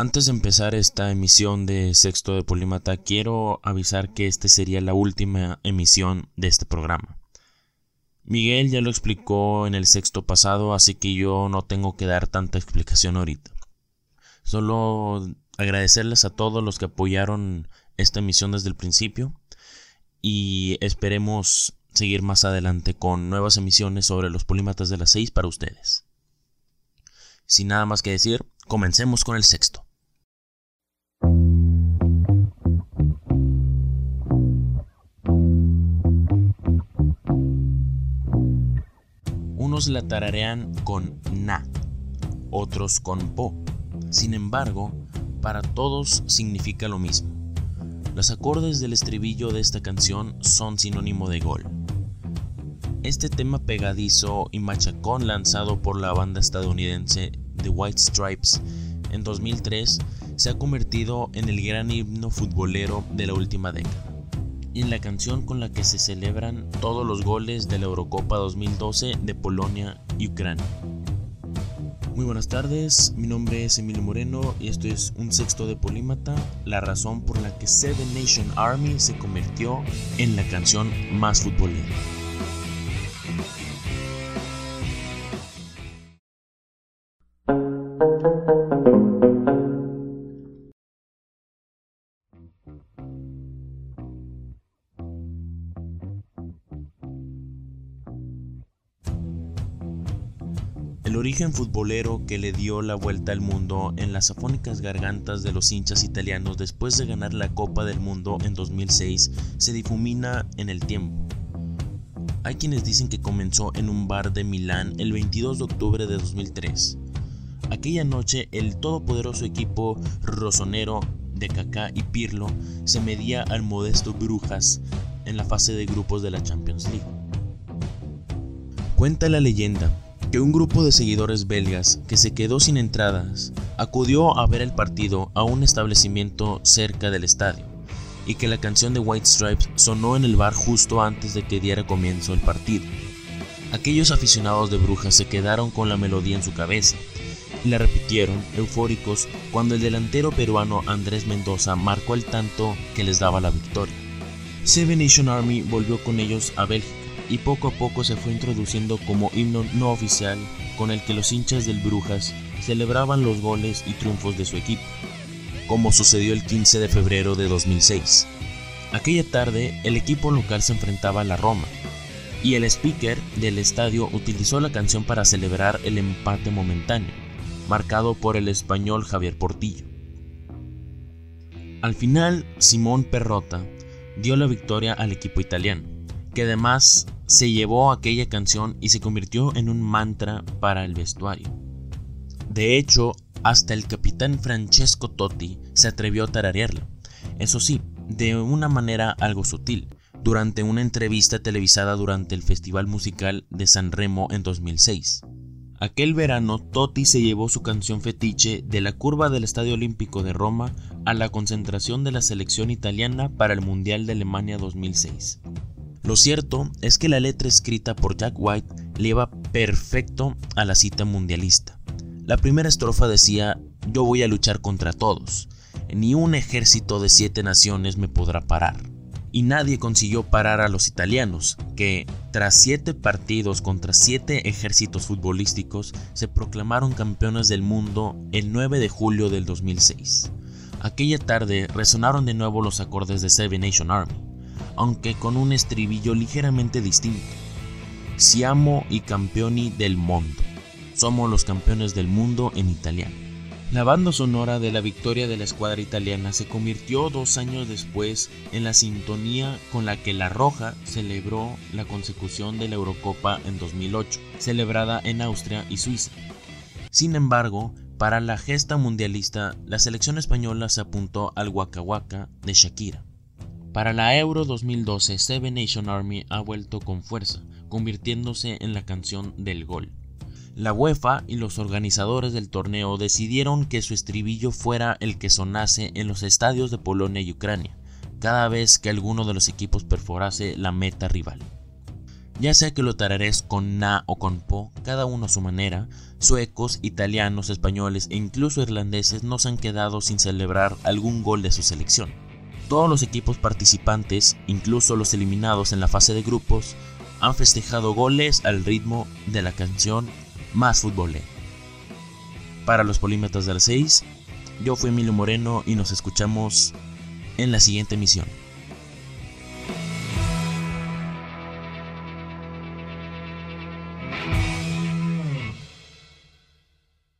Antes de empezar esta emisión de Sexto de Polímata, quiero avisar que esta sería la última emisión de este programa. Miguel ya lo explicó en el sexto pasado, así que yo no tengo que dar tanta explicación ahorita. Solo agradecerles a todos los que apoyaron esta emisión desde el principio y esperemos seguir más adelante con nuevas emisiones sobre los polímatas de las 6 para ustedes. Sin nada más que decir, comencemos con el sexto. La tararean con na, otros con po. Sin embargo, para todos significa lo mismo. Los acordes del estribillo de esta canción son sinónimo de gol. Este tema pegadizo y machacón lanzado por la banda estadounidense The White Stripes en 2003 se ha convertido en el gran himno futbolero de la última década y en la canción con la que se celebran todos los goles de la Eurocopa 2012 de Polonia y Ucrania. Muy buenas tardes, mi nombre es Emilio Moreno y esto es un sexto de Polímata, la razón por la que Seven Nation Army se convirtió en la canción más futbolera. Origen futbolero que le dio la vuelta al mundo en las afónicas gargantas de los hinchas italianos después de ganar la Copa del Mundo en 2006 se difumina en el tiempo. Hay quienes dicen que comenzó en un bar de Milán el 22 de octubre de 2003. Aquella noche el todopoderoso equipo rosonero de Kaká y Pirlo se medía al modesto Brujas en la fase de grupos de la Champions League. Cuenta la leyenda que un grupo de seguidores belgas que se quedó sin entradas acudió a ver el partido a un establecimiento cerca del estadio y que la canción de White Stripes sonó en el bar justo antes de que diera comienzo el partido. Aquellos aficionados de Brujas se quedaron con la melodía en su cabeza y la repitieron eufóricos cuando el delantero peruano Andrés Mendoza marcó el tanto que les daba la victoria. Seven Nation Army volvió con ellos a Bélgica y poco a poco se fue introduciendo como himno no oficial con el que los hinchas del Brujas celebraban los goles y triunfos de su equipo, como sucedió el 15 de febrero de 2006. Aquella tarde el equipo local se enfrentaba a la Roma, y el speaker del estadio utilizó la canción para celebrar el empate momentáneo, marcado por el español Javier Portillo. Al final, Simón Perrota dio la victoria al equipo italiano, que además se llevó aquella canción y se convirtió en un mantra para el vestuario. De hecho, hasta el capitán Francesco Totti se atrevió a tararearla, eso sí, de una manera algo sutil, durante una entrevista televisada durante el Festival Musical de San Remo en 2006. Aquel verano Totti se llevó su canción fetiche de la curva del Estadio Olímpico de Roma a la concentración de la selección italiana para el Mundial de Alemania 2006. Lo cierto es que la letra escrita por Jack White le iba perfecto a la cita mundialista. La primera estrofa decía, yo voy a luchar contra todos, ni un ejército de siete naciones me podrá parar. Y nadie consiguió parar a los italianos, que, tras siete partidos contra siete ejércitos futbolísticos, se proclamaron campeones del mundo el 9 de julio del 2006. Aquella tarde resonaron de nuevo los acordes de Seven Nation Army, aunque con un estribillo ligeramente distinto. Siamo i campioni del mondo. Somos los campeones del mundo en italiano. La banda sonora de la victoria de la escuadra italiana se convirtió dos años después en la sintonía con la que La Roja celebró la consecución de la Eurocopa en 2008, celebrada en Austria y Suiza. Sin embargo, para la gesta mundialista, la selección española se apuntó al Waka Waka de Shakira. Para la Euro 2012, Seven Nation Army ha vuelto con fuerza, convirtiéndose en la canción del gol. La UEFA y los organizadores del torneo decidieron que su estribillo fuera el que sonase en los estadios de Polonia y Ucrania, cada vez que alguno de los equipos perforase la meta rival. Ya sea que lo tararees con na o con po, cada uno a su manera, suecos, italianos, españoles e incluso irlandeses no se han quedado sin celebrar algún gol de su selección. Todos los equipos participantes, incluso los eliminados en la fase de grupos, han festejado goles al ritmo de la canción Más Futbolé. Para los polímetros de las 6, yo fui Emilio Moreno y nos escuchamos en la siguiente emisión.